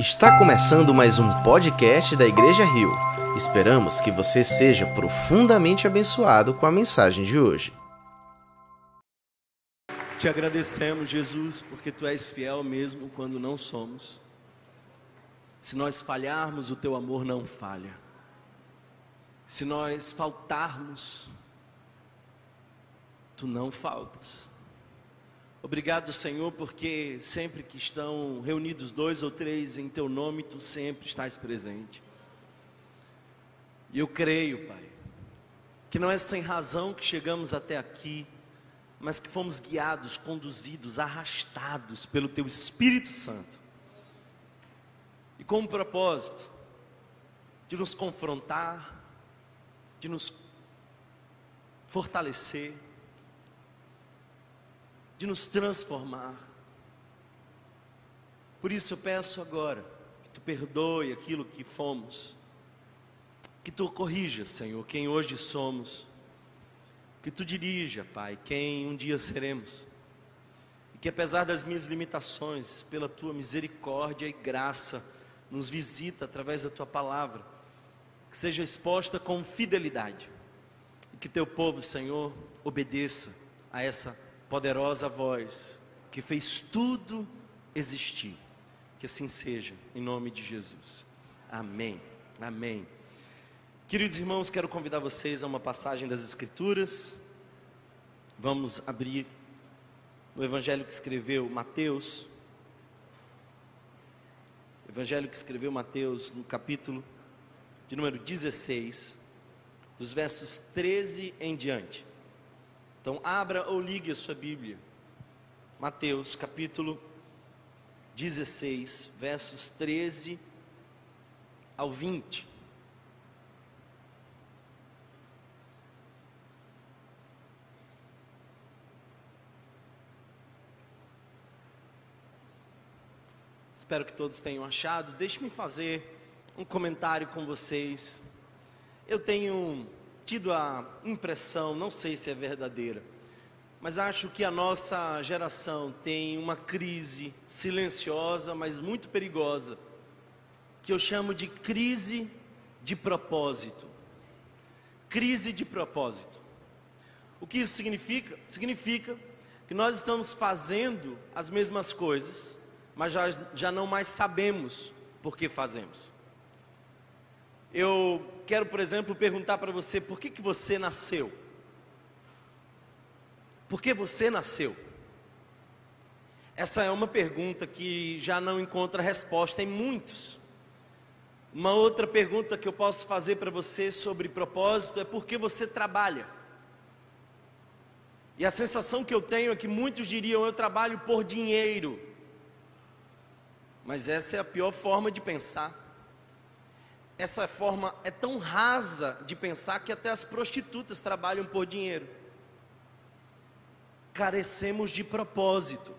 Está começando mais um podcast da Igreja Rio. Esperamos que você seja profundamente abençoado com a mensagem de hoje. Te agradecemos, Jesus, porque tu és fiel mesmo quando não somos. Se nós falharmos, o teu amor não falha. Se nós faltarmos, tu não faltas. Obrigado, Senhor, porque sempre que estão reunidos dois ou três em teu nome, tu sempre estás presente. E eu creio, Pai, que não é sem razão que chegamos até aqui, mas que fomos guiados, conduzidos, arrastados pelo teu Espírito Santo. E com o propósito de nos confrontar, de nos fortalecer, de nos transformar. Por isso eu peço agora que tu perdoe aquilo que fomos, que tu corrija, Senhor, quem hoje somos, que tu dirija, Pai, quem um dia seremos, e que apesar das minhas limitações, pela tua misericórdia e graça, nos visita através da tua palavra, que seja exposta com fidelidade, e que teu povo, Senhor, obedeça a essa poderosa voz que fez tudo existir. Que assim seja, em nome de Jesus. Amém. Amém. Queridos irmãos, quero convidar vocês a uma passagem das Escrituras. Vamos abrir no Evangelho que escreveu Mateus. Evangelho que escreveu Mateus, no capítulo de número 16, dos versos 13 em diante. Então, abra ou ligue a sua Bíblia. Mateus capítulo 16, versos 13 ao 20. Espero que todos tenham achado. Deixe-me fazer um comentário com vocês. Eu tenho tido a impressão, não sei se é verdadeira, mas acho que a nossa geração tem uma crise silenciosa, mas muito perigosa, que eu chamo de crise de propósito. Crise de propósito. O que isso significa? Significa que nós estamos fazendo as mesmas coisas, mas já, já não mais sabemos por que fazemos. Eu quero, por exemplo, perguntar para você: por que, que você nasceu? Por que você nasceu? Essa é uma pergunta que já não encontra resposta em muitos. Uma outra pergunta que eu posso fazer para você sobre propósito é por que você trabalha? E a sensação que eu tenho é que muitos diriam: eu trabalho por dinheiro. Mas essa é a pior forma de pensar essa forma é tão rasa de pensar que até as prostitutas trabalham por dinheiro. Carecemos de propósito.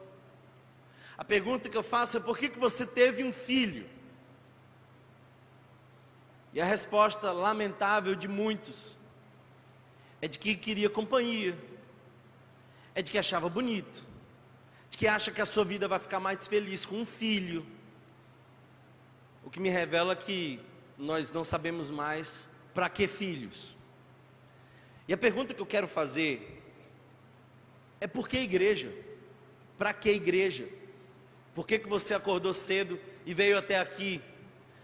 A pergunta que eu faço é: por que, que você teve um filho? E a resposta lamentável de muitos é de que queria companhia, é de que achava bonito, de que acha que a sua vida vai ficar mais feliz com um filho. O que me revela que nós não sabemos mais para que filhos. E a pergunta que eu quero fazer é por que igreja? Para que igreja? Por que, que você acordou cedo e veio até aqui?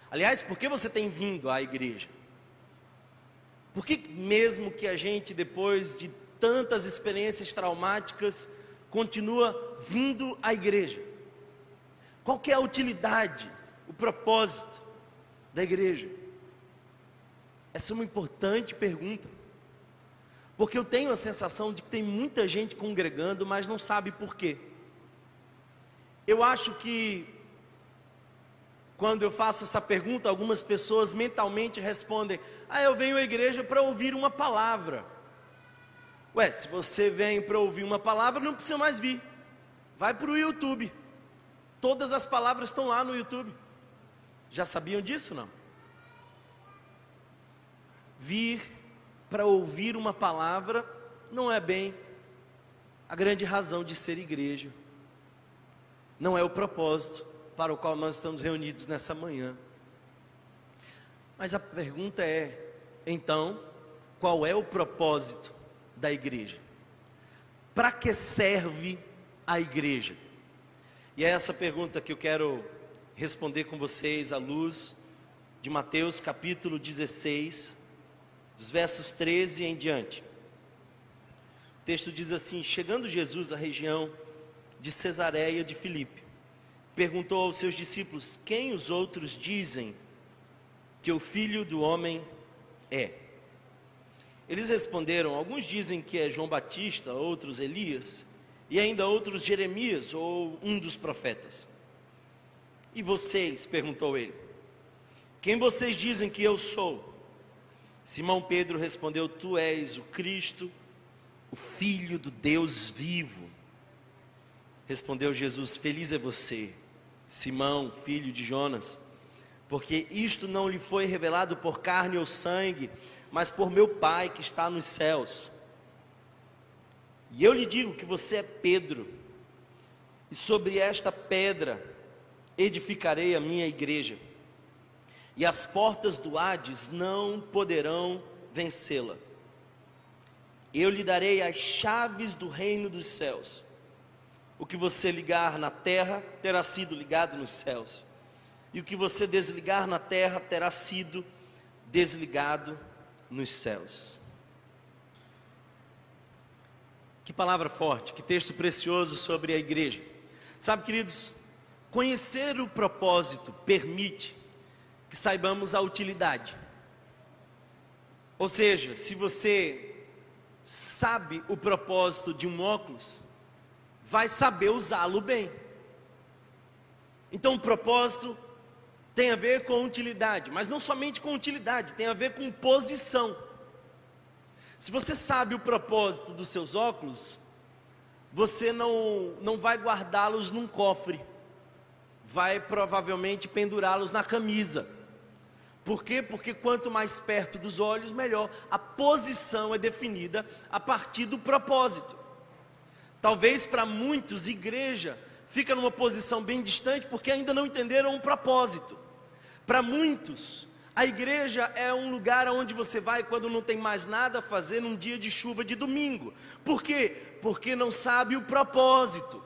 Aliás, por que você tem vindo à igreja? Por que mesmo que a gente, depois de tantas experiências traumáticas, continua vindo à igreja? Qual é a utilidade, o propósito? Da igreja? Essa é uma importante pergunta. Porque eu tenho a sensação de que tem muita gente congregando, mas não sabe por quê. Eu acho que quando eu faço essa pergunta, algumas pessoas mentalmente respondem: Ah, eu venho à igreja para ouvir uma palavra. Ué, se você vem para ouvir uma palavra, não precisa mais vir. Vai para o YouTube. Todas as palavras estão lá no YouTube. Já sabiam disso não? Vir para ouvir uma palavra não é bem a grande razão de ser igreja. Não é o propósito. para o qual nós estamos reunidos nessa manhã. Mas a pergunta é: então, qual é o propósito da igreja? Para que serve a igreja? E é essa pergunta que eu quero responder com vocês à luz de Mateus capítulo 16, dos versos 13 em diante. O texto diz assim: Chegando Jesus à região de Cesareia de Filipe, perguntou aos seus discípulos: Quem os outros dizem que o filho do homem é? Eles responderam: Alguns dizem que é João Batista, outros Elias, e ainda outros Jeremias ou um dos profetas. E vocês? perguntou ele. Quem vocês dizem que eu sou? Simão Pedro respondeu: Tu és o Cristo, o Filho do Deus vivo. Respondeu Jesus: Feliz é você, Simão, filho de Jonas, porque isto não lhe foi revelado por carne ou sangue, mas por meu Pai que está nos céus. E eu lhe digo que você é Pedro, e sobre esta pedra edificarei a minha igreja, e as portas do Hades não poderão vencê-la. Eu lhe darei as chaves do reino dos céus. O que você ligar na terra terá sido ligado nos céus, e o que você desligar na terra terá sido desligado nos céus. Que palavra forte, que texto precioso sobre a igreja. Sabe, queridos, conhecer o propósito permite que saibamos a utilidade. Ou seja, se você sabe o propósito de um óculos, vai saber usá-lo bem. Então, o propósito tem a ver com utilidade, mas não somente com utilidade, tem a ver com posição. Se você sabe o propósito dos seus óculos, você não, não vai guardá-los num cofre, vai provavelmente pendurá-los na camisa. Por quê? Porque quanto mais perto dos olhos, melhor. A posição é definida a partir do propósito. Talvez para muitos, igreja fica numa posição bem distante porque ainda não entenderam o propósito. Para muitos, a igreja é um lugar onde você vai quando não tem mais nada a fazer num dia de chuva de domingo. Por quê? Porque não sabe o propósito.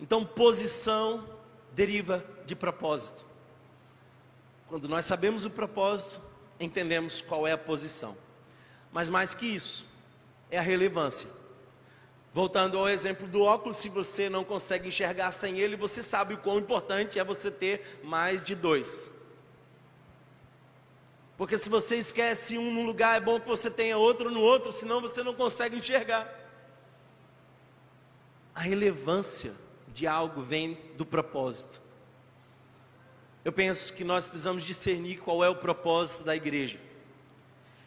Então, posição deriva de propósito. Quando nós sabemos o propósito, entendemos qual é a posição. Mas mais que isso, é a relevância. Voltando ao exemplo do óculos, se você não consegue enxergar sem ele, você sabe o quão importante é você ter mais de dois. Porque se você esquece um num lugar, é bom que você tenha outro no outro, senão você não consegue enxergar. A relevância de algo vem do propósito. Eu penso que nós precisamos discernir qual é o propósito da igreja.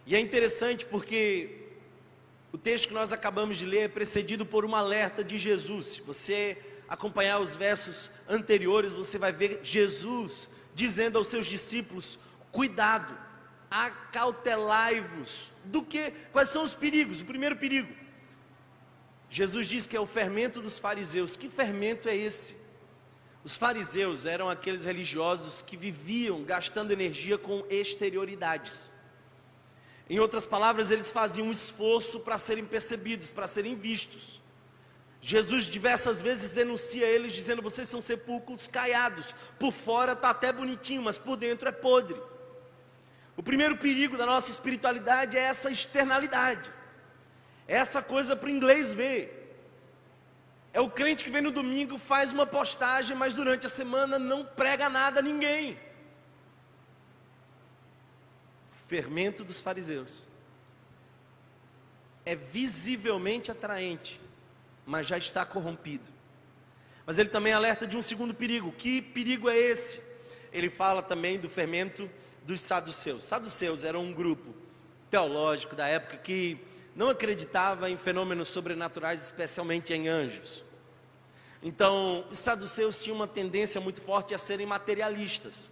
E é interessante porque o texto que nós acabamos de ler é precedido por um alerta de Jesus. Se você acompanhar os versos anteriores, você vai ver Jesus dizendo aos seus discípulos: cuidado, acautelai-vos. Do que? Quais são os perigos? O primeiro perigo. Jesus diz que é o fermento dos fariseus. Que fermento é esse? Os fariseus eram aqueles religiosos que viviam gastando energia com exterioridades. Em outras palavras, eles faziam um esforço para serem percebidos, para serem vistos. Jesus diversas vezes denuncia eles, dizendo: vocês são sepulcros caiados, por fora está até bonitinho, mas por dentro é podre. O primeiro perigo da nossa espiritualidade é essa externalidade, essa coisa para o inglês ver. É o crente que vem no domingo, faz uma postagem, mas durante a semana não prega nada a ninguém. fermento dos fariseus. É visivelmente atraente, mas já está corrompido. Mas ele também alerta de um segundo perigo. Que perigo é esse? Ele fala também do fermento dos saduceus. Saduceus eram um grupo teológico da época que não acreditava em fenômenos sobrenaturais, especialmente em anjos. Então, os saduceus tinham uma tendência muito forte a serem materialistas,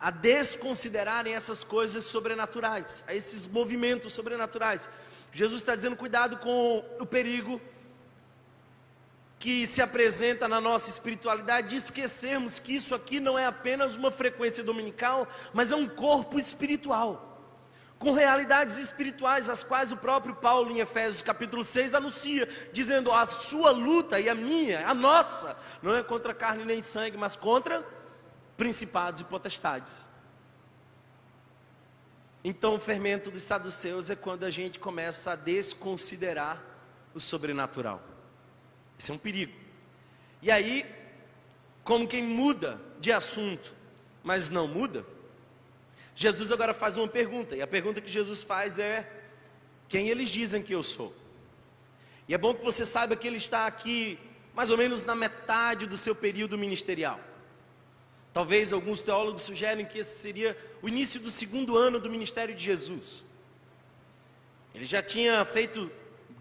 a desconsiderarem essas coisas sobrenaturais, a esses movimentos sobrenaturais. Jesus está dizendo: cuidado com o perigo que se apresenta na nossa espiritualidade de esquecermos que isso aqui não é apenas uma frequência dominical, mas é um corpo espiritual. Com realidades espirituais, as quais o próprio Paulo, em Efésios capítulo 6, anuncia, dizendo: a sua luta e a minha, a nossa, não é contra carne nem sangue, mas contra principados e potestades. Então, o fermento dos saduceus é quando a gente começa a desconsiderar o sobrenatural. Esse é um perigo. E aí, como quem muda de assunto, mas não muda, Jesus agora faz uma pergunta, e a pergunta que Jesus faz é: quem eles dizem que eu sou? E é bom que você saiba que ele está aqui mais ou menos na metade do seu período ministerial. Talvez alguns teólogos sugerem que esse seria o início do segundo ano do ministério de Jesus. Ele já tinha feito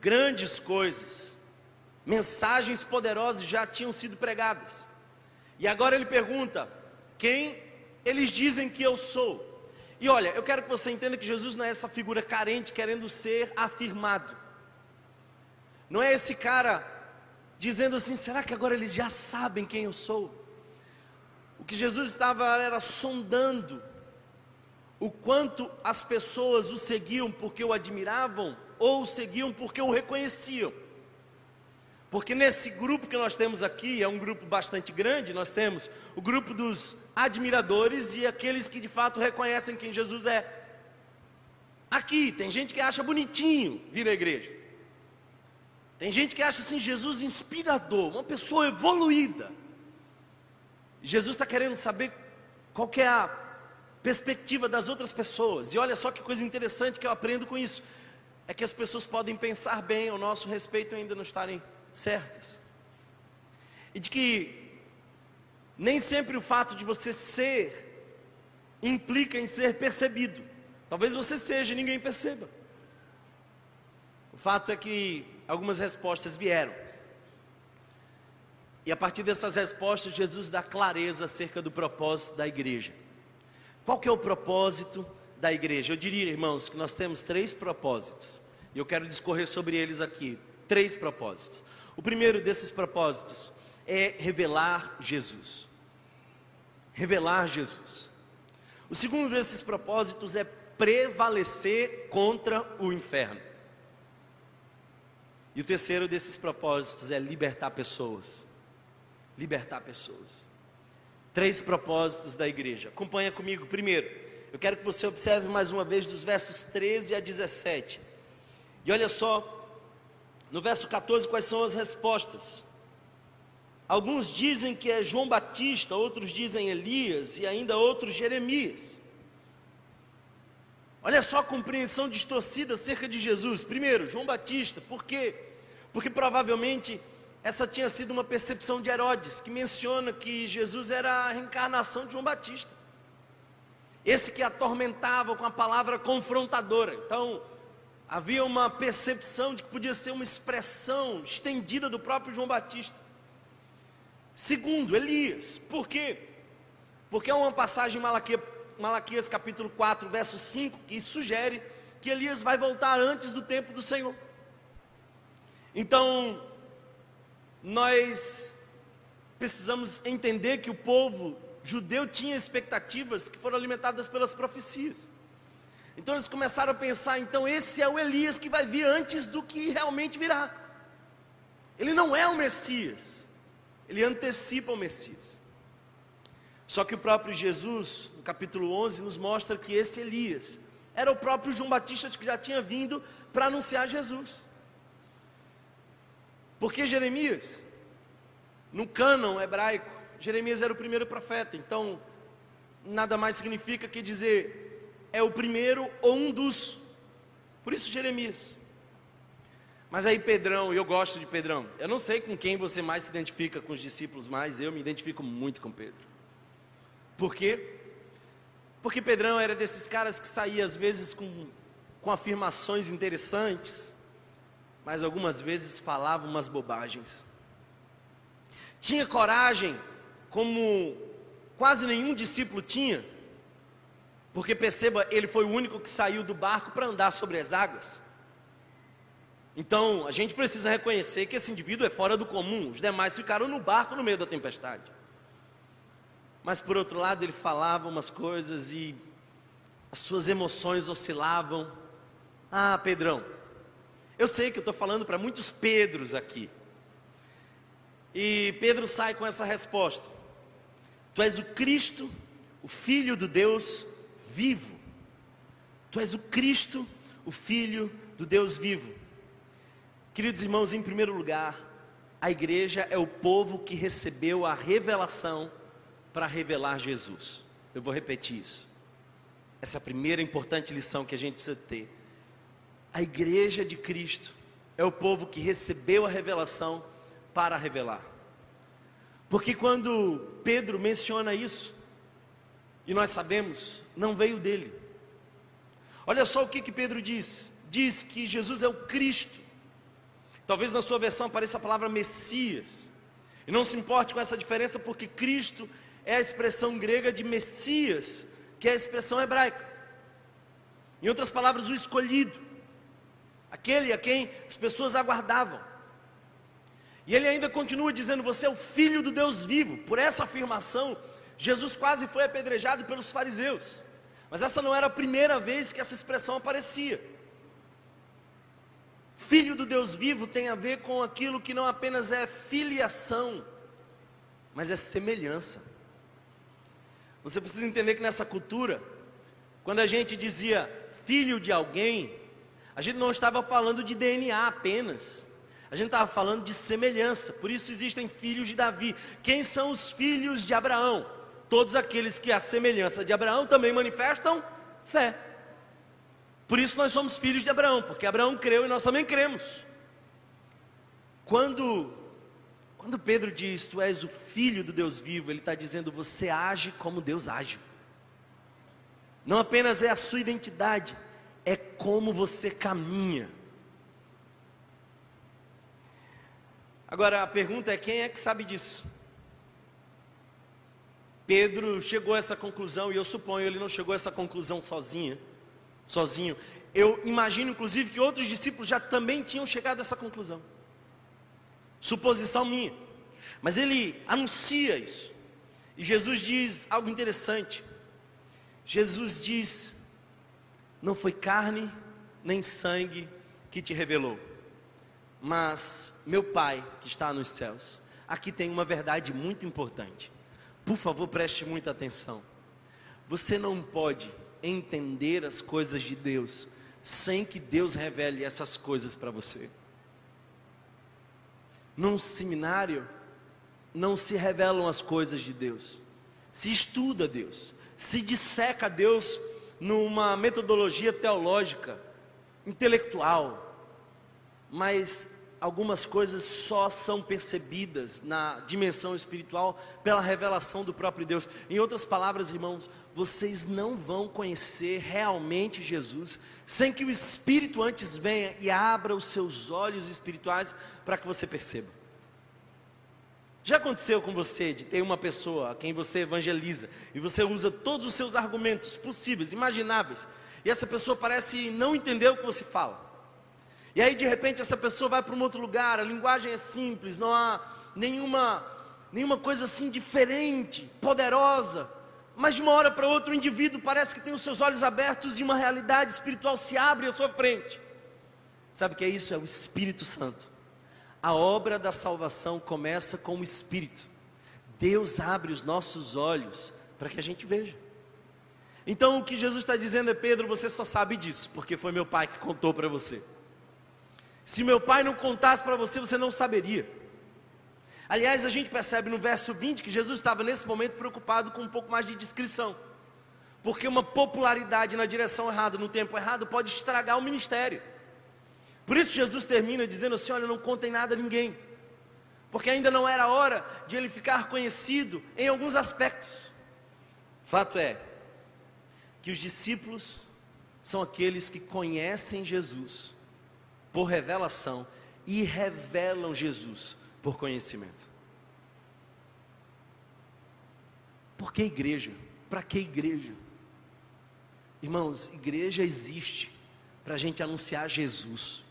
grandes coisas, mensagens poderosas já tinham sido pregadas. E agora ele pergunta: quem eles dizem que eu sou? E olha, eu quero que você entenda que Jesus não é essa figura carente querendo ser afirmado. Não é esse cara dizendo assim: será que agora eles já sabem quem eu sou? O que Jesus estava era sondando o quanto as pessoas o seguiam porque o admiravam ou o seguiam porque o reconheciam. Porque nesse grupo que nós temos aqui, é um grupo bastante grande, nós temos o grupo dos admiradores e aqueles que de fato reconhecem quem Jesus é. Aqui, tem gente que acha bonitinho vir à igreja. Tem gente que acha assim, Jesus inspirador, uma pessoa evoluída. Jesus está querendo saber qual que é a perspectiva das outras pessoas. E olha só que coisa interessante que eu aprendo com isso. É que as pessoas podem pensar bem ao nosso respeito e ainda não estarem certas. E de que nem sempre o fato de você ser implica em ser percebido. Talvez você seja e ninguém perceba. O fato é que algumas respostas vieram. E a partir dessas respostas, Jesus dá clareza acerca do propósito da igreja. Qual que é o propósito da igreja? Eu diria, irmãos, que nós temos três propósitos. E eu quero discorrer sobre eles aqui. Três propósitos. O primeiro desses propósitos é revelar Jesus. Revelar Jesus. O segundo desses propósitos é prevalecer contra o inferno. E o terceiro desses propósitos é libertar pessoas libertar pessoas. Três propósitos da igreja. Acompanha comigo. Primeiro, eu quero que você observe mais uma vez dos versos 13 a 17. E olha só, no verso 14, quais são as respostas. Alguns dizem que é João Batista, outros dizem Elias e ainda outros Jeremias. Olha só a compreensão distorcida acerca de Jesus. Primeiro, João Batista, por quê? Porque provavelmente essa tinha sido uma percepção de Herodes, que menciona que Jesus era a reencarnação de João Batista. Esse que atormentava com a palavra confrontadora. Então, havia uma percepção de que podia ser uma expressão estendida do próprio João Batista. Segundo, Elias. Por quê? Porque há uma passagem em Malaquias, Malaquias capítulo 4, verso 5, que sugere que Elias vai voltar antes do tempo do Senhor. Então, nós precisamos entender que o povo judeu tinha expectativas que foram alimentadas pelas profecias. Então eles começaram a pensar, então esse é o Elias que vai vir antes do que realmente virá. Ele não é o Messias, ele antecipa o Messias. Só que o próprio Jesus, no capítulo 11, nos mostra que esse Elias era o próprio João Batista que já tinha vindo para anunciar Jesus. Porque Jeremias, no cânon hebraico, Jeremias era o primeiro profeta, então nada mais significa que dizer é o primeiro ou um dos. Por isso Jeremias. Mas aí Pedrão, eu gosto de Pedrão. Eu não sei com quem você mais se identifica com os discípulos mais, eu me identifico muito com Pedro. Por quê? Porque Pedrão era desses caras que saía às vezes com, com afirmações interessantes, mas algumas vezes falava umas bobagens. Tinha coragem, como quase nenhum discípulo tinha, porque perceba, ele foi o único que saiu do barco para andar sobre as águas. Então, a gente precisa reconhecer que esse indivíduo é fora do comum. Os demais ficaram no barco no meio da tempestade. Mas, por outro lado, ele falava umas coisas e as suas emoções oscilavam. Ah, Pedrão, eu sei que eu estou falando para muitos Pedros aqui. E Pedro sai com essa resposta: Tu és o Cristo, o Filho do Deus vivo. Tu és o Cristo, o Filho do Deus vivo. Queridos irmãos, em primeiro lugar, a igreja é o povo que recebeu a revelação para revelar Jesus. Eu vou repetir isso. Essa é a primeira importante lição que a gente precisa ter. A igreja de Cristo é o povo que recebeu a revelação para revelar. Porque quando Pedro menciona isso, e nós sabemos, não veio dele. Olha só o que, que Pedro diz: diz que Jesus é o Cristo. Talvez na sua versão apareça a palavra Messias. E não se importe com essa diferença, porque Cristo é a expressão grega de Messias, que é a expressão hebraica. Em outras palavras, o escolhido, aquele a quem as pessoas aguardavam. E ele ainda continua dizendo: Você é o filho do Deus vivo. Por essa afirmação, Jesus quase foi apedrejado pelos fariseus. Mas essa não era a primeira vez que essa expressão aparecia. Filho do Deus vivo tem a ver com aquilo que não apenas é filiação, mas é semelhança. Você precisa entender que nessa cultura, quando a gente dizia filho de alguém, a gente não estava falando de DNA apenas, a gente estava falando de semelhança, por isso existem filhos de Davi. Quem são os filhos de Abraão? Todos aqueles que, a semelhança de Abraão, também manifestam fé. Por isso nós somos filhos de Abraão, porque Abraão creu e nós também cremos. Quando, quando Pedro diz, Tu és o filho do Deus vivo, ele está dizendo, você age como Deus age. Não apenas é a sua identidade, é como você caminha. Agora a pergunta é: quem é que sabe disso? Pedro chegou a essa conclusão, e eu suponho ele não chegou a essa conclusão sozinha, sozinho. Eu imagino, inclusive, que outros discípulos já também tinham chegado a essa conclusão. Suposição minha. Mas ele anuncia isso. E Jesus diz algo interessante. Jesus diz: Não foi carne nem sangue que te revelou, mas meu Pai que está nos céus. Aqui tem uma verdade muito importante. Por favor, preste muita atenção. Você não pode entender as coisas de Deus sem que Deus revele essas coisas para você. Num seminário, não se revelam as coisas de Deus, se estuda Deus, se disseca Deus numa metodologia teológica, intelectual, mas algumas coisas só são percebidas na dimensão espiritual pela revelação do próprio Deus. Em outras palavras, irmãos, vocês não vão conhecer realmente Jesus sem que o Espírito antes venha e abra os seus olhos espirituais para que você perceba. Já aconteceu com você de ter uma pessoa a quem você evangeliza e você usa todos os seus argumentos possíveis, imagináveis, e essa pessoa parece não entender o que você fala. E aí de repente essa pessoa vai para um outro lugar, a linguagem é simples, não há nenhuma nenhuma coisa assim diferente, poderosa. Mas de uma hora para outra o indivíduo parece que tem os seus olhos abertos e uma realidade espiritual se abre à sua frente. Sabe o que é isso? É o Espírito Santo. A obra da salvação começa com o Espírito. Deus abre os nossos olhos para que a gente veja. Então o que Jesus está dizendo é: Pedro, você só sabe disso, porque foi meu pai que contou para você. Se meu pai não contasse para você, você não saberia. Aliás, a gente percebe no verso 20 que Jesus estava nesse momento preocupado com um pouco mais de descrição. Porque uma popularidade na direção errada, no tempo errado, pode estragar o ministério. Por isso Jesus termina dizendo assim: olha, não contem nada a ninguém. Porque ainda não era hora de ele ficar conhecido em alguns aspectos. Fato é que os discípulos são aqueles que conhecem Jesus por revelação e revelam Jesus por conhecimento. Por que igreja? Para que igreja? Irmãos, igreja existe para a gente anunciar Jesus.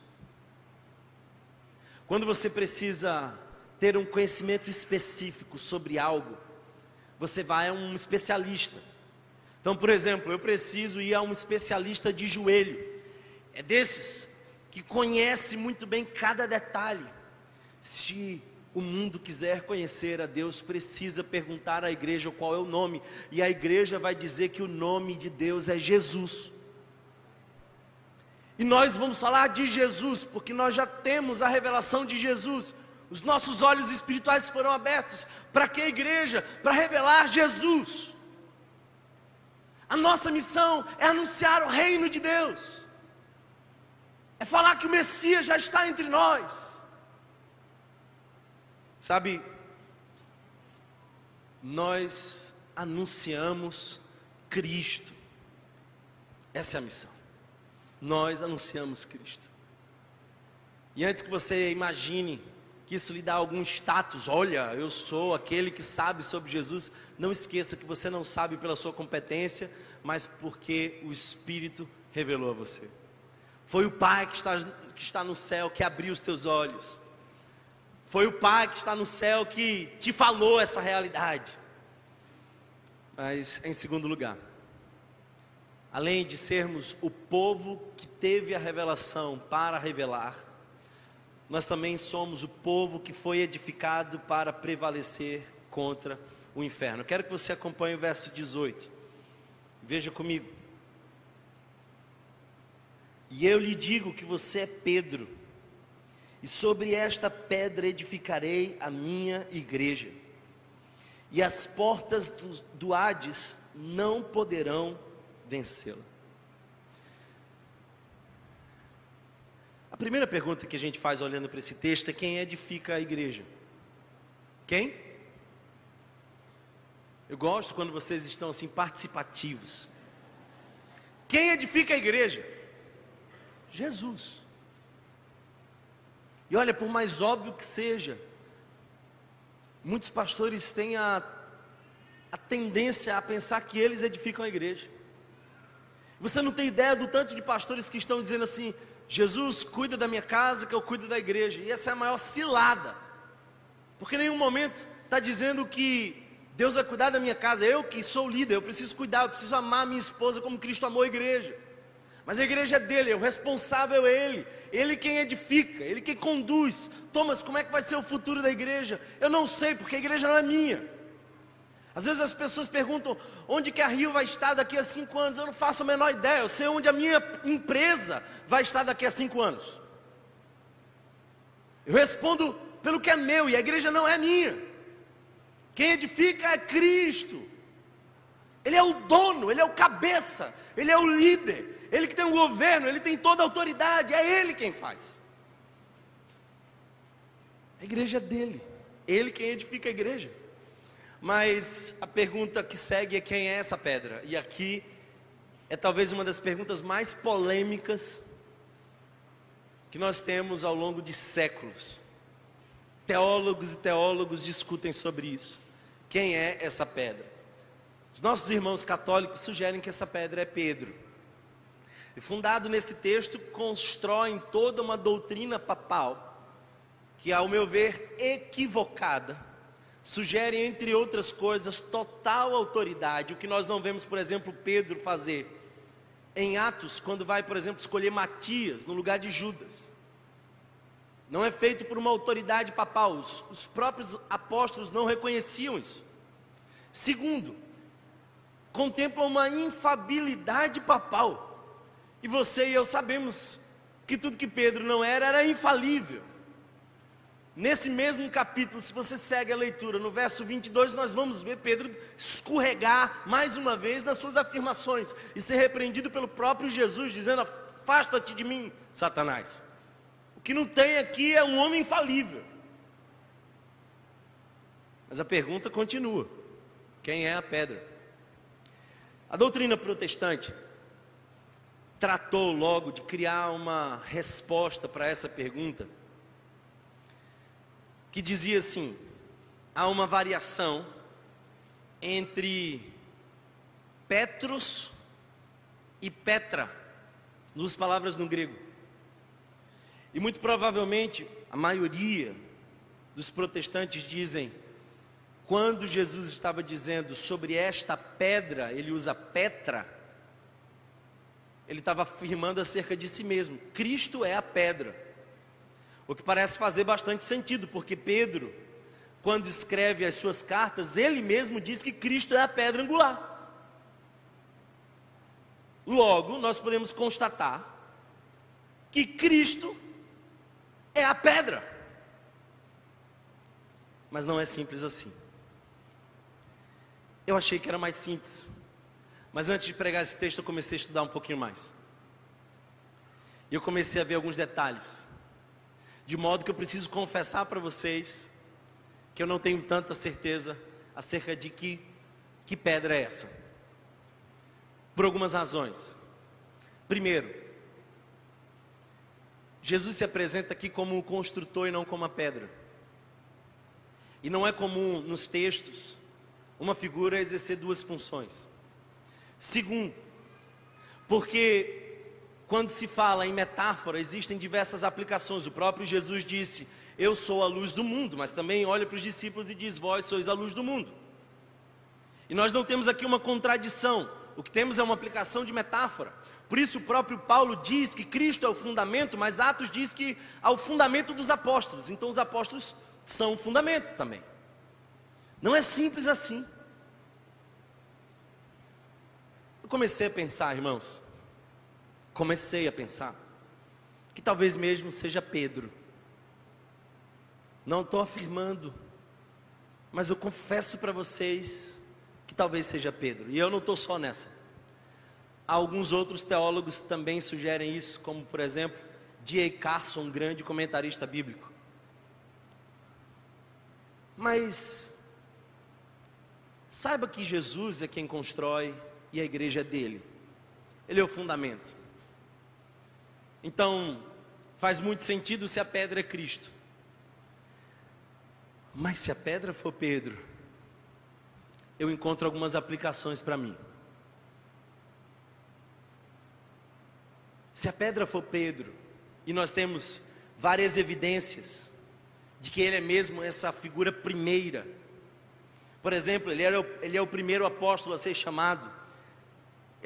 Quando você precisa ter um conhecimento específico sobre algo, você vai a um especialista. Então, por exemplo, eu preciso ir a um especialista de joelho. É desses que conhece muito bem cada detalhe. Se o mundo quiser conhecer a Deus, precisa perguntar à igreja qual é o nome, e a igreja vai dizer que o nome de Deus é Jesus. E nós vamos falar de Jesus, porque nós já temos a revelação de Jesus. Os nossos olhos espirituais foram abertos. Para que a igreja? Para revelar Jesus. A nossa missão é anunciar o reino de Deus. É falar que o Messias já está entre nós. Sabe, nós anunciamos Cristo. Essa é a missão. Nós anunciamos Cristo. E antes que você imagine que isso lhe dá algum status, olha, eu sou aquele que sabe sobre Jesus, não esqueça que você não sabe pela sua competência, mas porque o Espírito revelou a você. Foi o Pai que está, que está no céu que abriu os teus olhos. Foi o Pai que está no céu que te falou essa realidade. Mas, em segundo lugar, além de sermos o povo que teve a revelação para revelar, nós também somos o povo que foi edificado para prevalecer contra o inferno. Quero que você acompanhe o verso 18. Veja comigo. E eu lhe digo que você é Pedro, e sobre esta pedra edificarei a minha igreja, e as portas do, do Hades não poderão vencê-la. A primeira pergunta que a gente faz olhando para esse texto é quem edifica a igreja? Quem? Eu gosto quando vocês estão assim participativos. Quem edifica a igreja? Jesus. E olha, por mais óbvio que seja, muitos pastores têm a, a tendência a pensar que eles edificam a igreja. Você não tem ideia do tanto de pastores que estão dizendo assim: Jesus cuida da minha casa, que eu cuido da igreja. E essa é a maior cilada. Porque em nenhum momento está dizendo que Deus vai cuidar da minha casa. Eu que sou líder, eu preciso cuidar, eu preciso amar minha esposa como Cristo amou a igreja. Mas a igreja é dele, o responsável é ele. Ele quem edifica, ele quem conduz. Thomas, como é que vai ser o futuro da igreja? Eu não sei, porque a igreja não é minha. Às vezes as pessoas perguntam onde que a Rio vai estar daqui a cinco anos. Eu não faço a menor ideia. Eu sei onde a minha empresa vai estar daqui a cinco anos. Eu respondo pelo que é meu e a igreja não é minha. Quem edifica é Cristo. Ele é o dono, ele é o cabeça, ele é o líder, ele que tem o governo, ele tem toda a autoridade, é ele quem faz. A igreja é dele, ele quem edifica a igreja. Mas a pergunta que segue é quem é essa pedra? E aqui é talvez uma das perguntas mais polêmicas que nós temos ao longo de séculos. Teólogos e teólogos discutem sobre isso. Quem é essa pedra? Os nossos irmãos católicos sugerem que essa pedra é Pedro. E fundado nesse texto, constroem toda uma doutrina papal, que, ao meu ver, equivocada, sugere, entre outras coisas, total autoridade, o que nós não vemos, por exemplo, Pedro fazer em Atos, quando vai, por exemplo, escolher Matias no lugar de Judas. Não é feito por uma autoridade papal, os, os próprios apóstolos não reconheciam isso. Segundo, contempla uma infabilidade papal. E você e eu sabemos que tudo que Pedro não era era infalível. Nesse mesmo capítulo, se você segue a leitura, no verso 22, nós vamos ver Pedro escorregar mais uma vez nas suas afirmações e ser repreendido pelo próprio Jesus, dizendo: Afasta-te de mim, Satanás. O que não tem aqui é um homem infalível. Mas a pergunta continua: quem é a pedra? A doutrina protestante tratou logo de criar uma resposta para essa pergunta que dizia assim: há uma variação entre Petros e Petra, duas palavras no grego. E muito provavelmente a maioria dos protestantes dizem, quando Jesus estava dizendo sobre esta pedra, ele usa Petra, ele estava afirmando acerca de si mesmo: Cristo é a pedra. O que parece fazer bastante sentido, porque Pedro, quando escreve as suas cartas, ele mesmo diz que Cristo é a pedra angular. Logo, nós podemos constatar que Cristo é a pedra. Mas não é simples assim. Eu achei que era mais simples. Mas antes de pregar esse texto, eu comecei a estudar um pouquinho mais. E eu comecei a ver alguns detalhes. De modo que eu preciso confessar para vocês que eu não tenho tanta certeza acerca de que, que pedra é essa. Por algumas razões. Primeiro, Jesus se apresenta aqui como um construtor e não como a pedra. E não é comum nos textos uma figura exercer duas funções. Segundo, porque quando se fala em metáfora, existem diversas aplicações. O próprio Jesus disse: Eu sou a luz do mundo, mas também olha para os discípulos e diz: Vós sois a luz do mundo. E nós não temos aqui uma contradição, o que temos é uma aplicação de metáfora. Por isso, o próprio Paulo diz que Cristo é o fundamento, mas Atos diz que há o fundamento dos apóstolos. Então, os apóstolos são o fundamento também. Não é simples assim. Eu comecei a pensar, irmãos, comecei a pensar que talvez mesmo seja Pedro. Não estou afirmando, mas eu confesso para vocês que talvez seja Pedro. E eu não estou só nessa. Alguns outros teólogos também sugerem isso, como por exemplo, D.A. Carson, um grande comentarista bíblico. Mas saiba que Jesus é quem constrói e a igreja é dele. Ele é o fundamento. Então, faz muito sentido se a pedra é Cristo. Mas se a pedra for Pedro, eu encontro algumas aplicações para mim. Se a pedra for Pedro, e nós temos várias evidências de que ele é mesmo essa figura primeira. Por exemplo, ele, era, ele é o primeiro apóstolo a ser chamado.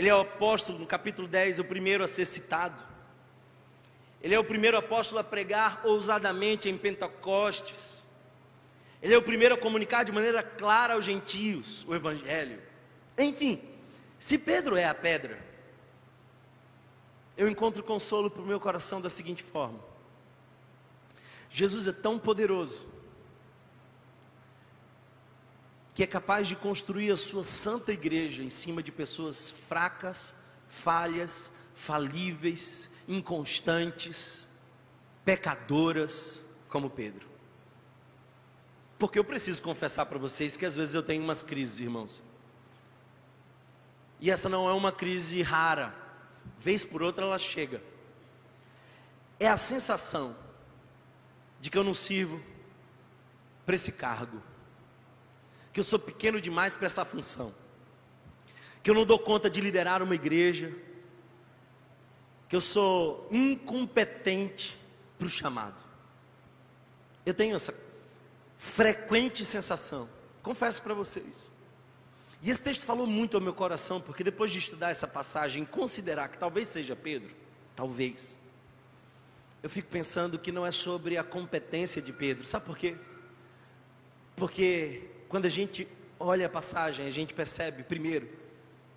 Ele é o apóstolo, no capítulo 10, o primeiro a ser citado. Ele é o primeiro apóstolo a pregar ousadamente em Pentecostes. Ele é o primeiro a comunicar de maneira clara aos gentios o Evangelho. Enfim, se Pedro é a pedra, eu encontro consolo para o meu coração da seguinte forma: Jesus é tão poderoso que é capaz de construir a sua santa igreja em cima de pessoas fracas, falhas, falíveis, inconstantes, pecadoras como Pedro. Porque eu preciso confessar para vocês que às vezes eu tenho umas crises, irmãos. E essa não é uma crise rara, vez por outra ela chega. É a sensação de que eu não sirvo para esse cargo, que eu sou pequeno demais para essa função, que eu não dou conta de liderar uma igreja, que eu sou incompetente para o chamado. Eu tenho essa frequente sensação, confesso para vocês. E esse texto falou muito ao meu coração, porque depois de estudar essa passagem, considerar que talvez seja Pedro, talvez, eu fico pensando que não é sobre a competência de Pedro, sabe por quê? Porque quando a gente olha a passagem, a gente percebe, primeiro,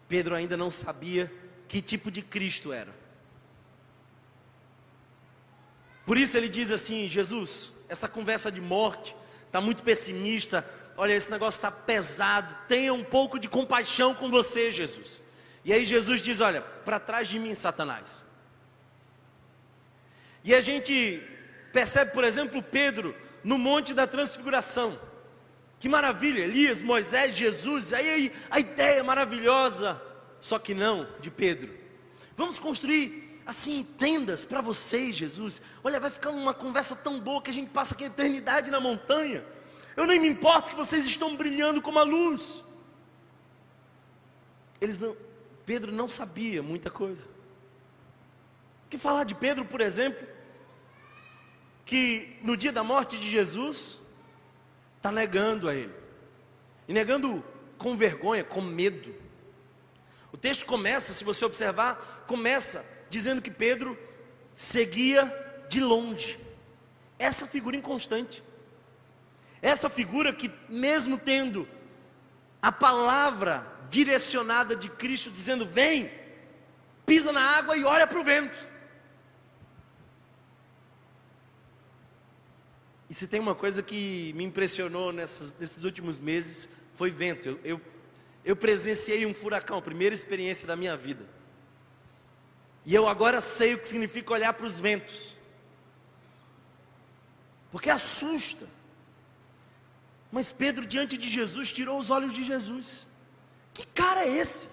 Pedro ainda não sabia que tipo de Cristo era. Por isso ele diz assim: Jesus, essa conversa de morte está muito pessimista. Olha, esse negócio está pesado. Tenha um pouco de compaixão com você, Jesus. E aí Jesus diz: Olha, para trás de mim, Satanás. E a gente percebe, por exemplo, Pedro no Monte da Transfiguração. Que maravilha, Elias, Moisés, Jesus. Aí a ideia maravilhosa, só que não de Pedro. Vamos construir assim, tendas para vocês, Jesus. Olha, vai ficar uma conversa tão boa que a gente passa aqui a eternidade na montanha. Eu nem me importo que vocês estão brilhando como a luz. Eles não, Pedro não sabia muita coisa. Que falar de Pedro, por exemplo, que no dia da morte de Jesus está negando a Ele, e negando com vergonha, com medo. O texto começa, se você observar, começa dizendo que Pedro seguia de longe. Essa figura inconstante. Essa figura que, mesmo tendo a palavra direcionada de Cristo, dizendo: Vem, pisa na água e olha para o vento. E se tem uma coisa que me impressionou nessas, nesses últimos meses, foi vento. Eu, eu, eu presenciei um furacão, primeira experiência da minha vida. E eu agora sei o que significa olhar para os ventos. Porque assusta. Mas Pedro, diante de Jesus, tirou os olhos de Jesus. Que cara é esse?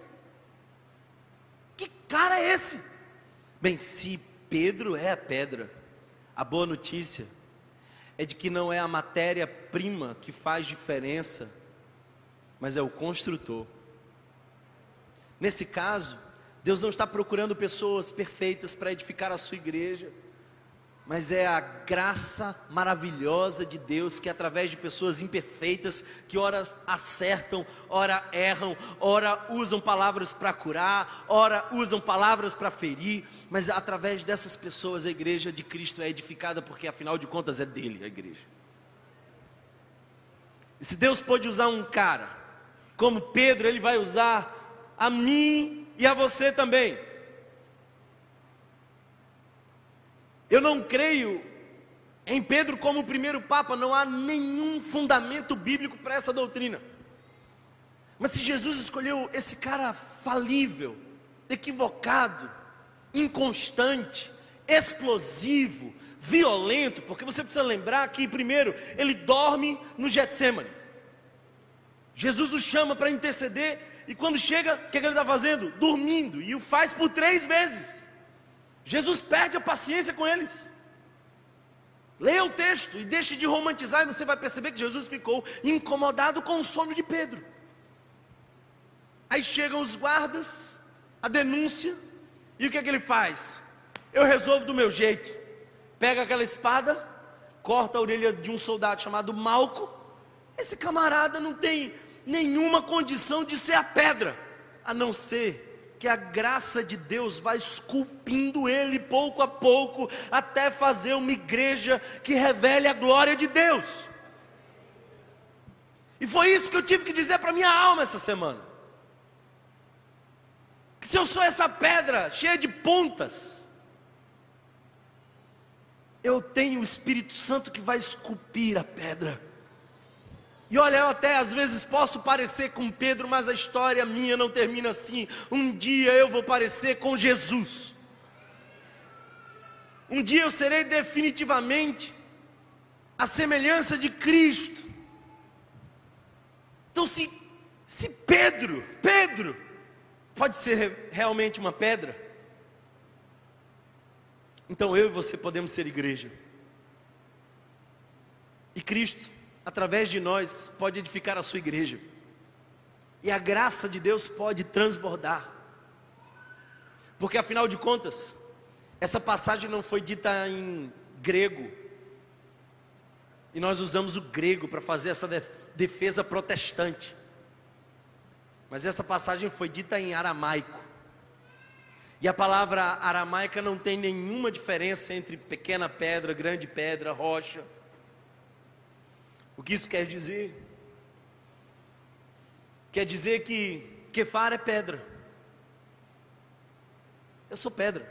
Que cara é esse? Bem, se Pedro é a pedra, a boa notícia é de que não é a matéria-prima que faz diferença, mas é o construtor. Nesse caso, Deus não está procurando pessoas perfeitas para edificar a sua igreja, mas é a graça maravilhosa de Deus que através de pessoas imperfeitas, que ora acertam, ora erram, ora usam palavras para curar, ora usam palavras para ferir, mas através dessas pessoas a igreja de Cristo é edificada, porque afinal de contas é dele a igreja. E se Deus pode usar um cara como Pedro, ele vai usar a mim e a você também. Eu não creio em Pedro como o primeiro Papa, não há nenhum fundamento bíblico para essa doutrina. Mas se Jesus escolheu esse cara falível, equivocado, inconstante, explosivo, violento, porque você precisa lembrar que, primeiro, ele dorme no Getsemane. Jesus o chama para interceder e quando chega, o que, é que ele está fazendo? Dormindo, e o faz por três vezes. Jesus perde a paciência com eles. Leia o texto e deixe de romantizar, e você vai perceber que Jesus ficou incomodado com o sono de Pedro. Aí chegam os guardas, a denúncia, e o que é que ele faz? Eu resolvo do meu jeito. Pega aquela espada, corta a orelha de um soldado chamado Malco. Esse camarada não tem nenhuma condição de ser a pedra, a não ser que a graça de Deus vai esculpindo ele pouco a pouco, até fazer uma igreja que revele a glória de Deus. E foi isso que eu tive que dizer para minha alma essa semana. Que se eu sou essa pedra cheia de pontas, eu tenho o Espírito Santo que vai esculpir a pedra e olha, eu até às vezes posso parecer com Pedro, mas a história minha não termina assim. Um dia eu vou parecer com Jesus. Um dia eu serei definitivamente a semelhança de Cristo. Então, se, se Pedro, Pedro, pode ser realmente uma pedra, então eu e você podemos ser igreja. E Cristo através de nós, pode edificar a sua igreja. E a graça de Deus pode transbordar. Porque afinal de contas, essa passagem não foi dita em grego. E nós usamos o grego para fazer essa defesa protestante. Mas essa passagem foi dita em aramaico. E a palavra aramaica não tem nenhuma diferença entre pequena pedra, grande pedra, rocha. O que isso quer dizer? Quer dizer que Kefar é pedra. Eu sou pedra.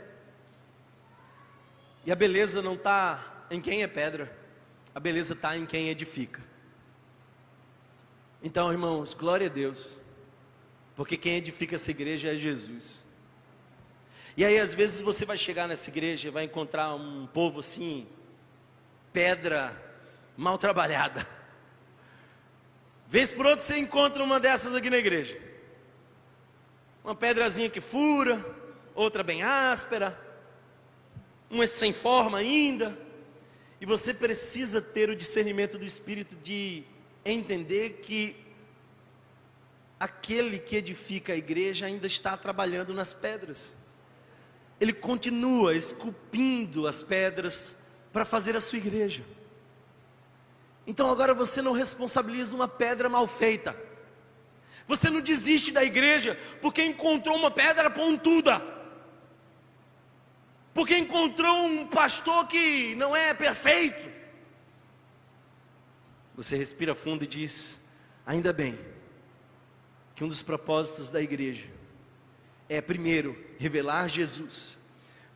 E a beleza não está em quem é pedra, a beleza está em quem edifica. Então, irmãos, glória a Deus, porque quem edifica essa igreja é Jesus. E aí, às vezes, você vai chegar nessa igreja e vai encontrar um povo assim, pedra mal trabalhada. Vez por outra você encontra uma dessas aqui na igreja. Uma pedrazinha que fura, outra bem áspera, uma sem forma ainda. E você precisa ter o discernimento do Espírito de entender que aquele que edifica a igreja ainda está trabalhando nas pedras. Ele continua esculpindo as pedras para fazer a sua igreja. Então agora você não responsabiliza uma pedra mal feita. Você não desiste da igreja porque encontrou uma pedra pontuda. Porque encontrou um pastor que não é perfeito. Você respira fundo e diz: ainda bem que um dos propósitos da igreja é, primeiro, revelar Jesus,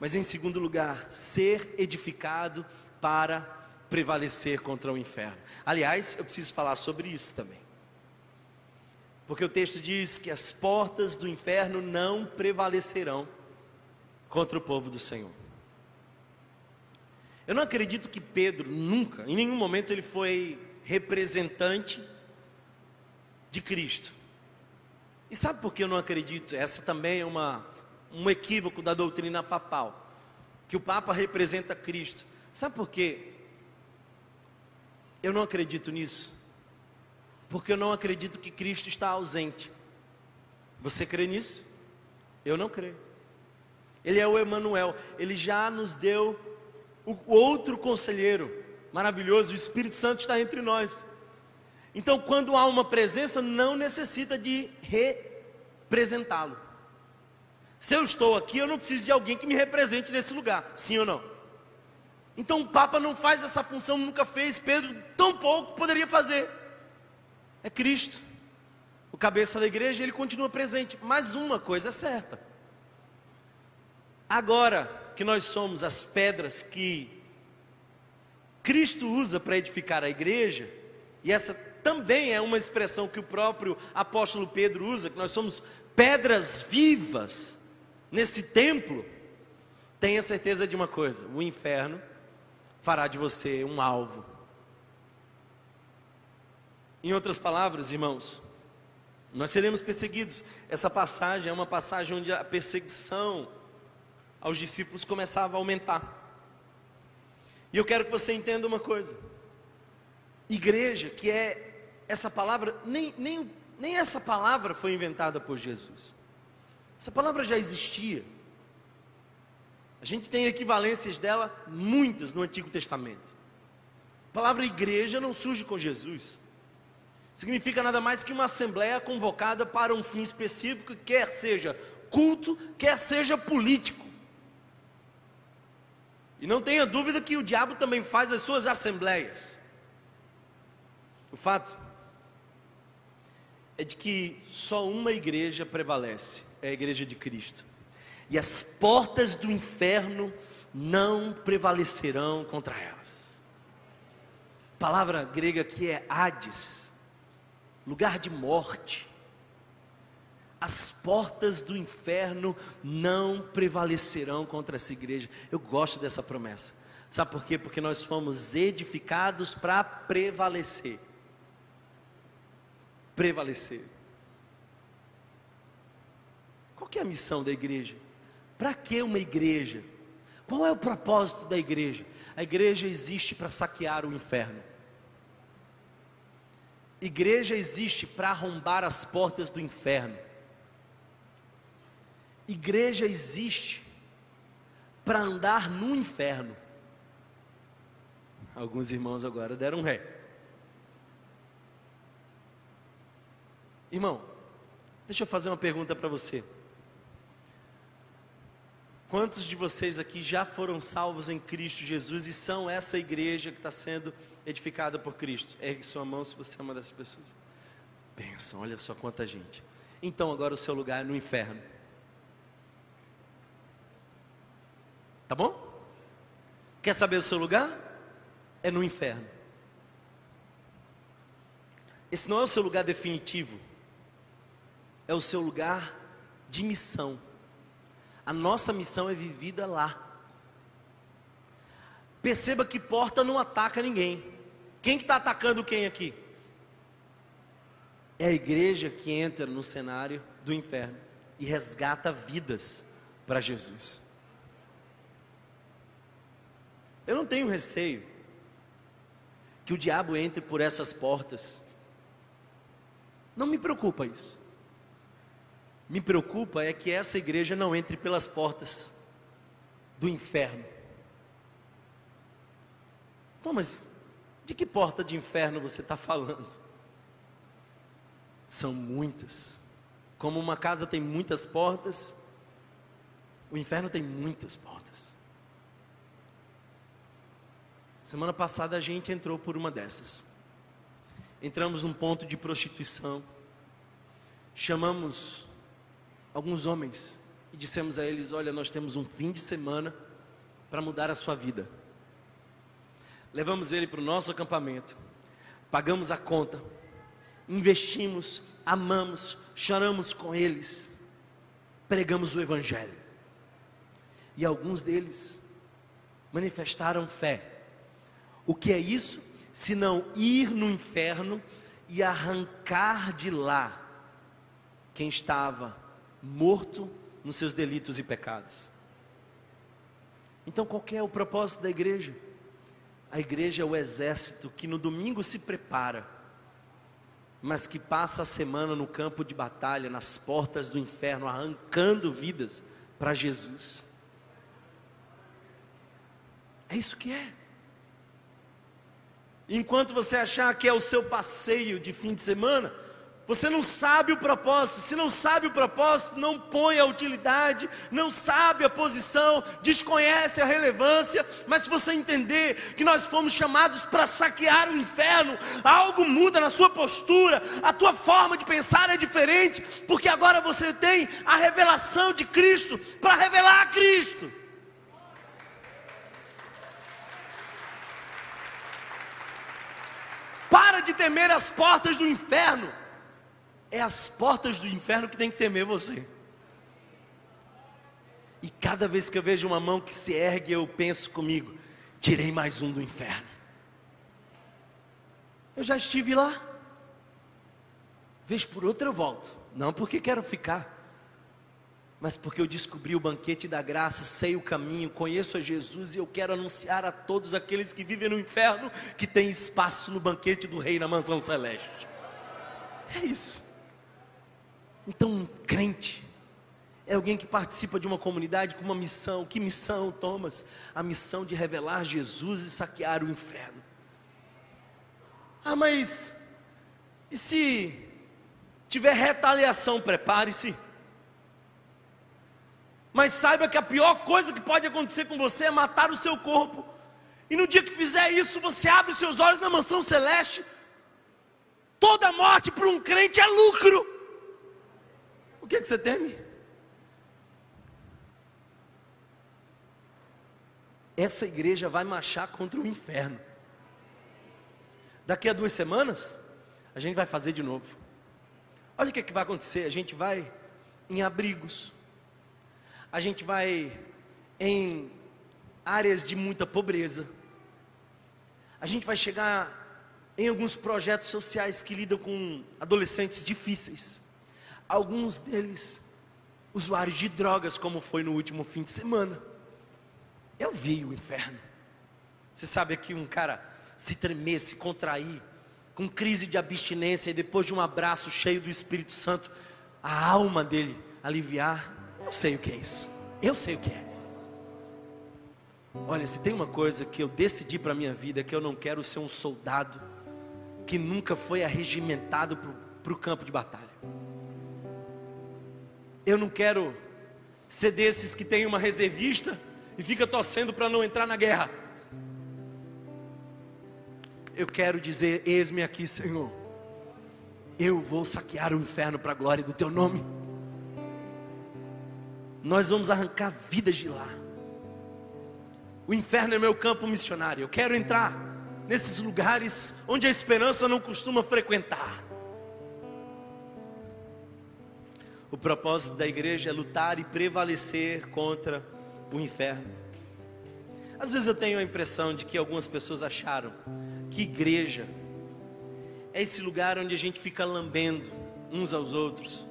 mas em segundo lugar, ser edificado para prevalecer contra o inferno. Aliás, eu preciso falar sobre isso também. Porque o texto diz que as portas do inferno não prevalecerão contra o povo do Senhor. Eu não acredito que Pedro nunca, em nenhum momento, ele foi representante de Cristo. E sabe por que eu não acredito? Essa também é uma, um equívoco da doutrina papal, que o Papa representa Cristo. Sabe por quê? Eu não acredito nisso. Porque eu não acredito que Cristo está ausente. Você crê nisso? Eu não creio. Ele é o Emanuel, ele já nos deu o outro conselheiro maravilhoso, o Espírito Santo está entre nós. Então, quando há uma presença, não necessita de representá-lo. Se eu estou aqui, eu não preciso de alguém que me represente nesse lugar, sim ou não? Então o Papa não faz essa função, nunca fez, Pedro tão pouco poderia fazer. É Cristo, o cabeça da igreja, ele continua presente. Mas uma coisa é certa: agora que nós somos as pedras que Cristo usa para edificar a igreja, e essa também é uma expressão que o próprio apóstolo Pedro usa, que nós somos pedras vivas nesse templo. Tenha certeza de uma coisa: o inferno fará de você um alvo. Em outras palavras, irmãos, nós seremos perseguidos. Essa passagem é uma passagem onde a perseguição aos discípulos começava a aumentar. E eu quero que você entenda uma coisa: igreja, que é essa palavra, nem, nem, nem essa palavra foi inventada por Jesus. Essa palavra já existia. A gente tem equivalências dela muitas no Antigo Testamento. A palavra igreja não surge com Jesus. Significa nada mais que uma assembleia convocada para um fim específico, quer seja culto, quer seja político. E não tenha dúvida que o diabo também faz as suas assembleias. O fato é de que só uma igreja prevalece, é a igreja de Cristo. E as portas do inferno não prevalecerão contra elas. A palavra grega que é Hades, lugar de morte. As portas do inferno não prevalecerão contra essa igreja. Eu gosto dessa promessa. Sabe por quê? Porque nós fomos edificados para prevalecer prevalecer. Qual é a missão da igreja? Para que uma igreja? Qual é o propósito da igreja? A igreja existe para saquear o inferno. Igreja existe para arrombar as portas do inferno. Igreja existe para andar no inferno. Alguns irmãos agora deram ré. Irmão, deixa eu fazer uma pergunta para você. Quantos de vocês aqui já foram salvos em Cristo Jesus e são essa igreja que está sendo edificada por Cristo? Ergue sua mão se você é uma dessas pessoas. Pensam, olha só quanta gente. Então agora o seu lugar é no inferno. Tá bom? Quer saber o seu lugar? É no inferno. Esse não é o seu lugar definitivo é o seu lugar de missão. A nossa missão é vivida lá. Perceba que porta não ataca ninguém. Quem está atacando quem aqui? É a igreja que entra no cenário do inferno e resgata vidas para Jesus. Eu não tenho receio que o diabo entre por essas portas. Não me preocupa isso me preocupa é que essa igreja não entre pelas portas do inferno. Thomas, de que porta de inferno você está falando? São muitas. Como uma casa tem muitas portas, o inferno tem muitas portas. Semana passada a gente entrou por uma dessas. Entramos num ponto de prostituição. Chamamos alguns homens e dissemos a eles: Olha, nós temos um fim de semana para mudar a sua vida. Levamos ele para o nosso acampamento, pagamos a conta, investimos, amamos, choramos com eles, pregamos o Evangelho. E alguns deles manifestaram fé. O que é isso? Se não ir no inferno e arrancar de lá quem estava morto nos seus delitos e pecados. Então, qual é o propósito da igreja? A igreja é o exército que no domingo se prepara, mas que passa a semana no campo de batalha, nas portas do inferno, arrancando vidas para Jesus. É isso que é. Enquanto você achar que é o seu passeio de fim de semana, você não sabe o propósito, se não sabe o propósito, não põe a utilidade, não sabe a posição, desconhece a relevância, mas se você entender que nós fomos chamados para saquear o inferno, algo muda na sua postura, a tua forma de pensar é diferente, porque agora você tem a revelação de Cristo para revelar a Cristo. Para de temer as portas do inferno é as portas do inferno que tem que temer você. E cada vez que eu vejo uma mão que se ergue, eu penso comigo: tirei mais um do inferno. Eu já estive lá. Vez por outra eu volto. Não porque quero ficar, mas porque eu descobri o banquete da graça, sei o caminho, conheço a Jesus e eu quero anunciar a todos aqueles que vivem no inferno que tem espaço no banquete do Rei na mansão celeste. É isso. Então, um crente é alguém que participa de uma comunidade com uma missão. Que missão, Thomas? A missão de revelar Jesus e saquear o inferno. Ah, mas e se tiver retaliação, prepare-se. Mas saiba que a pior coisa que pode acontecer com você é matar o seu corpo. E no dia que fizer isso, você abre os seus olhos na mansão celeste. Toda morte para um crente é lucro. O que, é que você teme? Essa igreja vai marchar contra o inferno. Daqui a duas semanas, a gente vai fazer de novo. Olha o que, é que vai acontecer: a gente vai em abrigos, a gente vai em áreas de muita pobreza, a gente vai chegar em alguns projetos sociais que lidam com adolescentes difíceis alguns deles usuários de drogas, como foi no último fim de semana. Eu vi o inferno. Você sabe que um cara se tremer, se contrair, com crise de abstinência e depois de um abraço cheio do Espírito Santo, a alma dele aliviar. Eu sei o que é isso. Eu sei o que é. Olha, se tem uma coisa que eu decidi para minha vida, é que eu não quero ser um soldado que nunca foi arregimentado para o campo de batalha. Eu não quero ser desses que tem uma reservista e fica torcendo para não entrar na guerra. Eu quero dizer: eis-me aqui, Senhor. Eu vou saquear o inferno para a glória do teu nome. Nós vamos arrancar vidas de lá. O inferno é meu campo missionário. Eu quero entrar nesses lugares onde a esperança não costuma frequentar. O propósito da igreja é lutar e prevalecer contra o inferno. Às vezes eu tenho a impressão de que algumas pessoas acharam que igreja é esse lugar onde a gente fica lambendo uns aos outros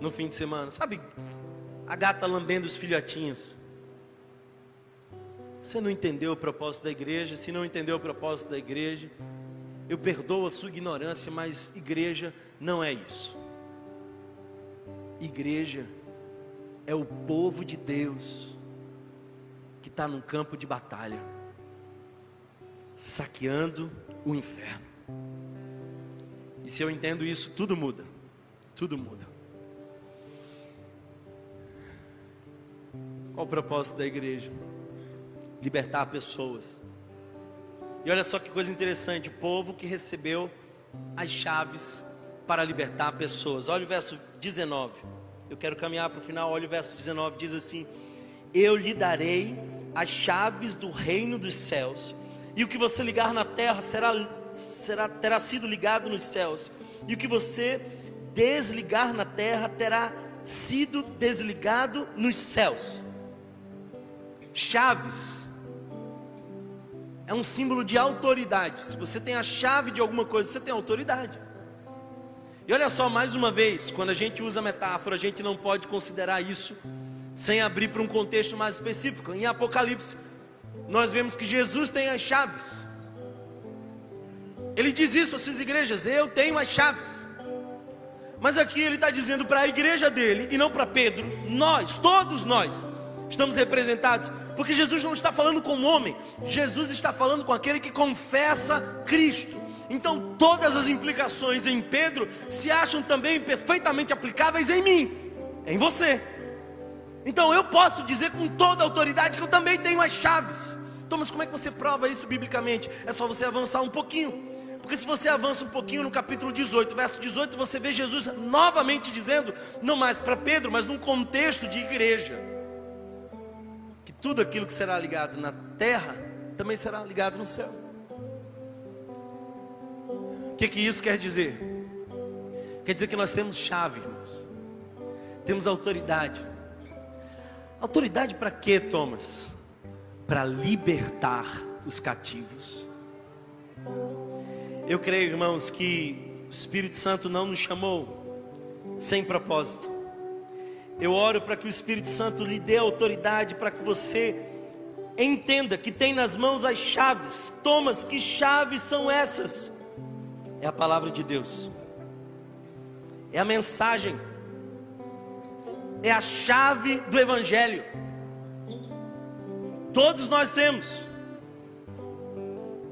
no fim de semana. Sabe, a gata lambendo os filhotinhos. Você não entendeu o propósito da igreja, se não entendeu o propósito da igreja, eu perdoo a sua ignorância, mas igreja não é isso. Igreja é o povo de Deus que está num campo de batalha. saqueando o inferno. E se eu entendo isso, tudo muda. Tudo muda. Qual o propósito da igreja? Libertar pessoas. E olha só que coisa interessante: o povo que recebeu as chaves para libertar pessoas. Olha o verso 19. Eu quero caminhar para o final. Olha o verso 19: diz assim: Eu lhe darei as chaves do reino dos céus, e o que você ligar na terra será, será terá sido ligado nos céus, e o que você desligar na terra terá sido desligado nos céus chaves é um símbolo de autoridade. Se você tem a chave de alguma coisa, você tem autoridade. E olha só, mais uma vez, quando a gente usa metáfora, a gente não pode considerar isso sem abrir para um contexto mais específico. Em Apocalipse, nós vemos que Jesus tem as chaves. Ele diz isso às igrejas: Eu tenho as chaves. Mas aqui ele está dizendo para a igreja dele e não para Pedro, nós, todos nós, estamos representados, porque Jesus não está falando com o homem, Jesus está falando com aquele que confessa Cristo. Então, todas as implicações em Pedro se acham também perfeitamente aplicáveis em mim, em você. Então, eu posso dizer com toda autoridade que eu também tenho as chaves. Então, mas como é que você prova isso biblicamente? É só você avançar um pouquinho. Porque se você avança um pouquinho no capítulo 18, verso 18, você vê Jesus novamente dizendo, não mais para Pedro, mas num contexto de igreja tudo aquilo que será ligado na terra também será ligado no céu. O que, que isso quer dizer? Quer dizer que nós temos chave, irmãos. Temos autoridade. Autoridade para quê, Thomas? Para libertar os cativos. Eu creio, irmãos, que o Espírito Santo não nos chamou sem propósito. Eu oro para que o Espírito Santo lhe dê autoridade para que você entenda que tem nas mãos as chaves. Thomas, que chaves são essas? É a palavra de Deus. É a mensagem. É a chave do evangelho. Todos nós temos.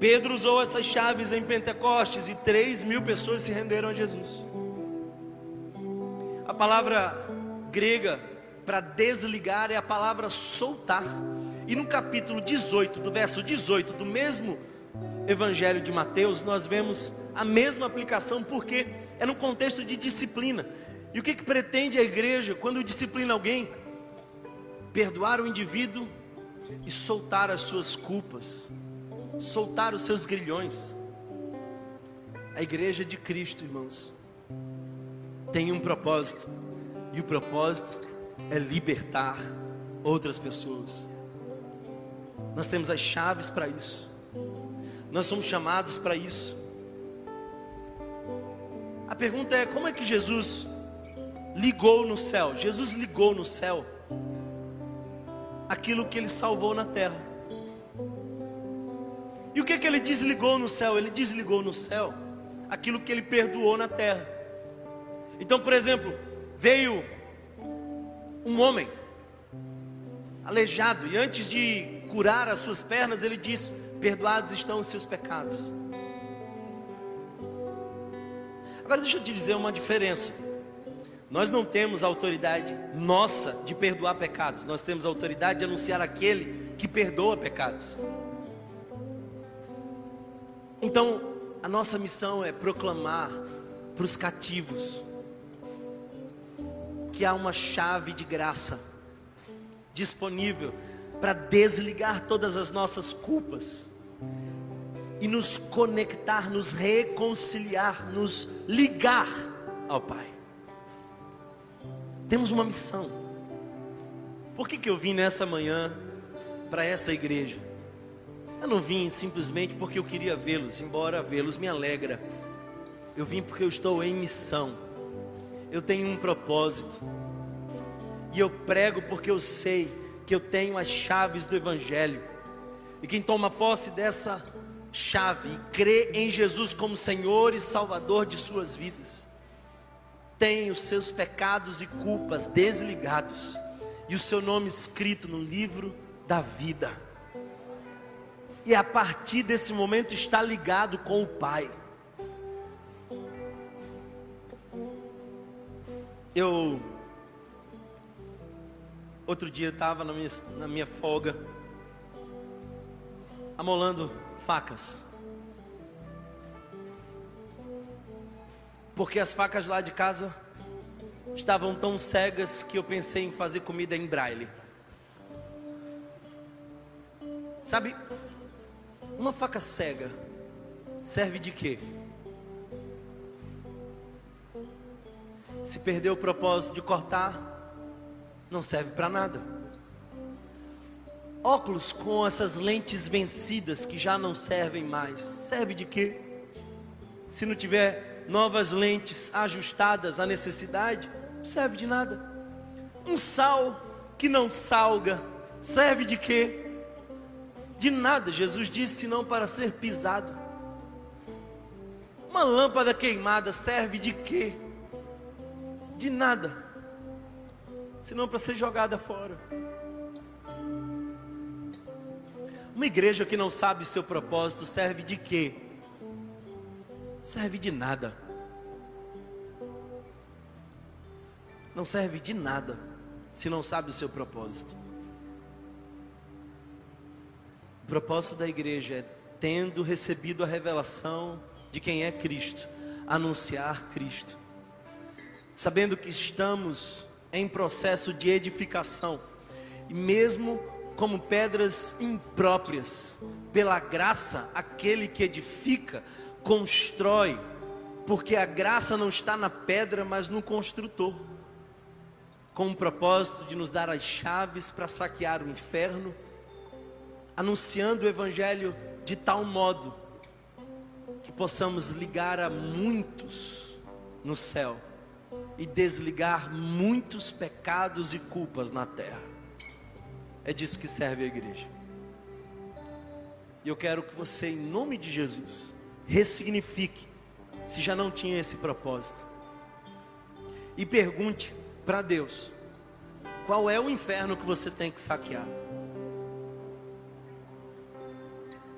Pedro usou essas chaves em Pentecostes e 3 mil pessoas se renderam a Jesus. A palavra grega para desligar é a palavra soltar. E no capítulo 18, do verso 18 do mesmo Evangelho de Mateus, nós vemos a mesma aplicação, porque é no contexto de disciplina. E o que, que pretende a igreja quando disciplina alguém? Perdoar o indivíduo e soltar as suas culpas, soltar os seus grilhões. A igreja de Cristo, irmãos, tem um propósito e o propósito é libertar outras pessoas. Nós temos as chaves para isso. Nós somos chamados para isso. A pergunta é: como é que Jesus ligou no céu? Jesus ligou no céu aquilo que ele salvou na terra. E o que, que ele desligou no céu? Ele desligou no céu aquilo que ele perdoou na terra. Então, por exemplo, veio um homem aleijado e antes de curar as suas pernas, ele diz: Perdoados estão os seus pecados. Agora deixa eu te dizer uma diferença. Nós não temos autoridade nossa de perdoar pecados, nós temos autoridade de anunciar aquele que perdoa pecados. Então, a nossa missão é proclamar para os cativos que há uma chave de graça disponível para desligar todas as nossas culpas e nos conectar, nos reconciliar, nos ligar ao Pai. Temos uma missão. Por que, que eu vim nessa manhã para essa igreja? Eu não vim simplesmente porque eu queria vê-los, embora vê-los me alegra. Eu vim porque eu estou em missão eu tenho um propósito. E eu prego porque eu sei que eu tenho as chaves do Evangelho. E quem toma posse dessa chave e crê em Jesus como Senhor e Salvador de suas vidas, tem os seus pecados e culpas desligados e o seu nome escrito no livro da vida. e a partir desse momento está ligado com o Pai. Eu outro dia estava na minha, na minha folga amolando facas. Porque as facas lá de casa estavam tão cegas que eu pensei em fazer comida em braille. Sabe, uma faca cega serve de quê? Se perder o propósito de cortar, não serve para nada. Óculos com essas lentes vencidas que já não servem mais, serve de quê? Se não tiver novas lentes ajustadas à necessidade, não serve de nada. Um sal que não salga, serve de quê? De nada, Jesus disse, senão para ser pisado. Uma lâmpada queimada serve de quê? De nada, senão para ser jogada fora. Uma igreja que não sabe seu propósito serve de quê? Serve de nada. Não serve de nada se não sabe o seu propósito. O propósito da igreja é, tendo recebido a revelação de quem é Cristo, anunciar Cristo. Sabendo que estamos em processo de edificação, e mesmo como pedras impróprias, pela graça, aquele que edifica, constrói, porque a graça não está na pedra, mas no construtor, com o propósito de nos dar as chaves para saquear o inferno anunciando o Evangelho de tal modo que possamos ligar a muitos no céu e desligar muitos pecados e culpas na terra. É disso que serve a igreja. E eu quero que você, em nome de Jesus, ressignifique, se já não tinha esse propósito, e pergunte para Deus: qual é o inferno que você tem que saquear?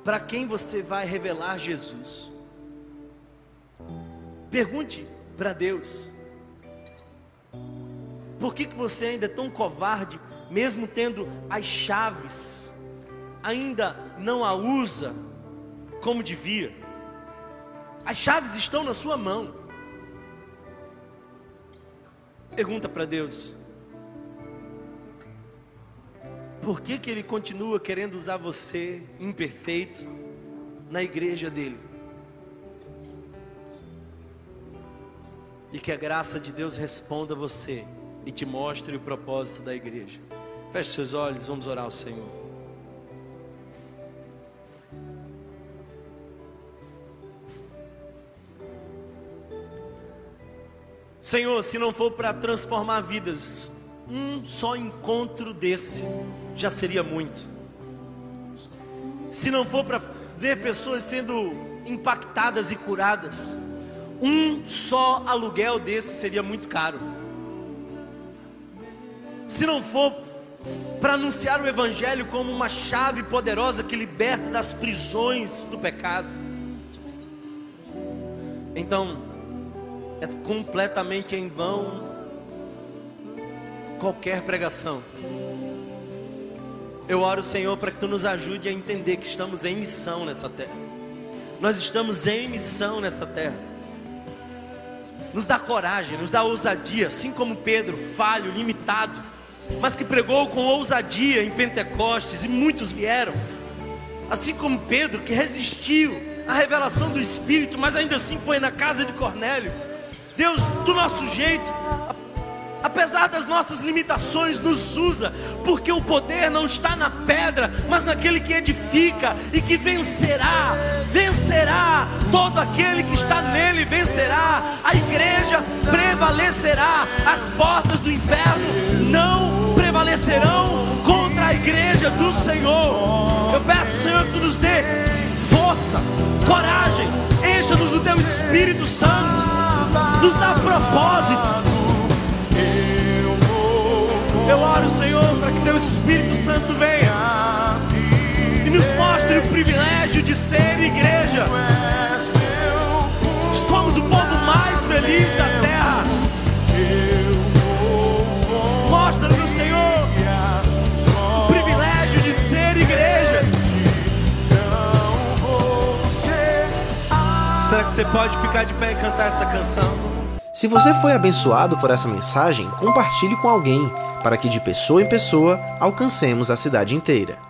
para quem você vai revelar Jesus. Pergunte para Deus. Por que, que você ainda é tão covarde, mesmo tendo as chaves, ainda não a usa como devia? As chaves estão na sua mão. Pergunta para Deus: por que, que ele continua querendo usar você, imperfeito, na igreja dele? E que a graça de Deus responda a você e te mostre o propósito da igreja. Feche seus olhos, vamos orar ao Senhor. Senhor, se não for para transformar vidas, um só encontro desse já seria muito. Se não for para ver pessoas sendo impactadas e curadas, um só aluguel desse seria muito caro. Se não for para anunciar o Evangelho como uma chave poderosa que liberta das prisões do pecado, então é completamente em vão qualquer pregação. Eu oro, Senhor, para que tu nos ajude a entender que estamos em missão nessa terra. Nós estamos em missão nessa terra. Nos dá coragem, nos dá ousadia, assim como Pedro, falho, limitado, mas que pregou com ousadia em Pentecostes e muitos vieram. Assim como Pedro, que resistiu à revelação do Espírito, mas ainda assim foi na casa de Cornélio. Deus, do nosso jeito, apesar das nossas limitações, nos usa, porque o poder não está na pedra, mas naquele que edifica e que vencerá, vencerá, todo aquele que está nele vencerá, a igreja prevalecerá, as portas do inferno não prevalecerão contra a igreja do Senhor. Eu peço, Senhor, que tu nos dê força, coragem, encha-nos do teu Espírito Santo, nos dá propósito eu oro, Senhor, para que Teu Espírito Santo venha e nos mostre o privilégio ser igreja. Somos o povo mais feliz da terra. Você pode ficar de pé e cantar essa canção? Se você foi abençoado por essa mensagem, compartilhe com alguém, para que de pessoa em pessoa alcancemos a cidade inteira.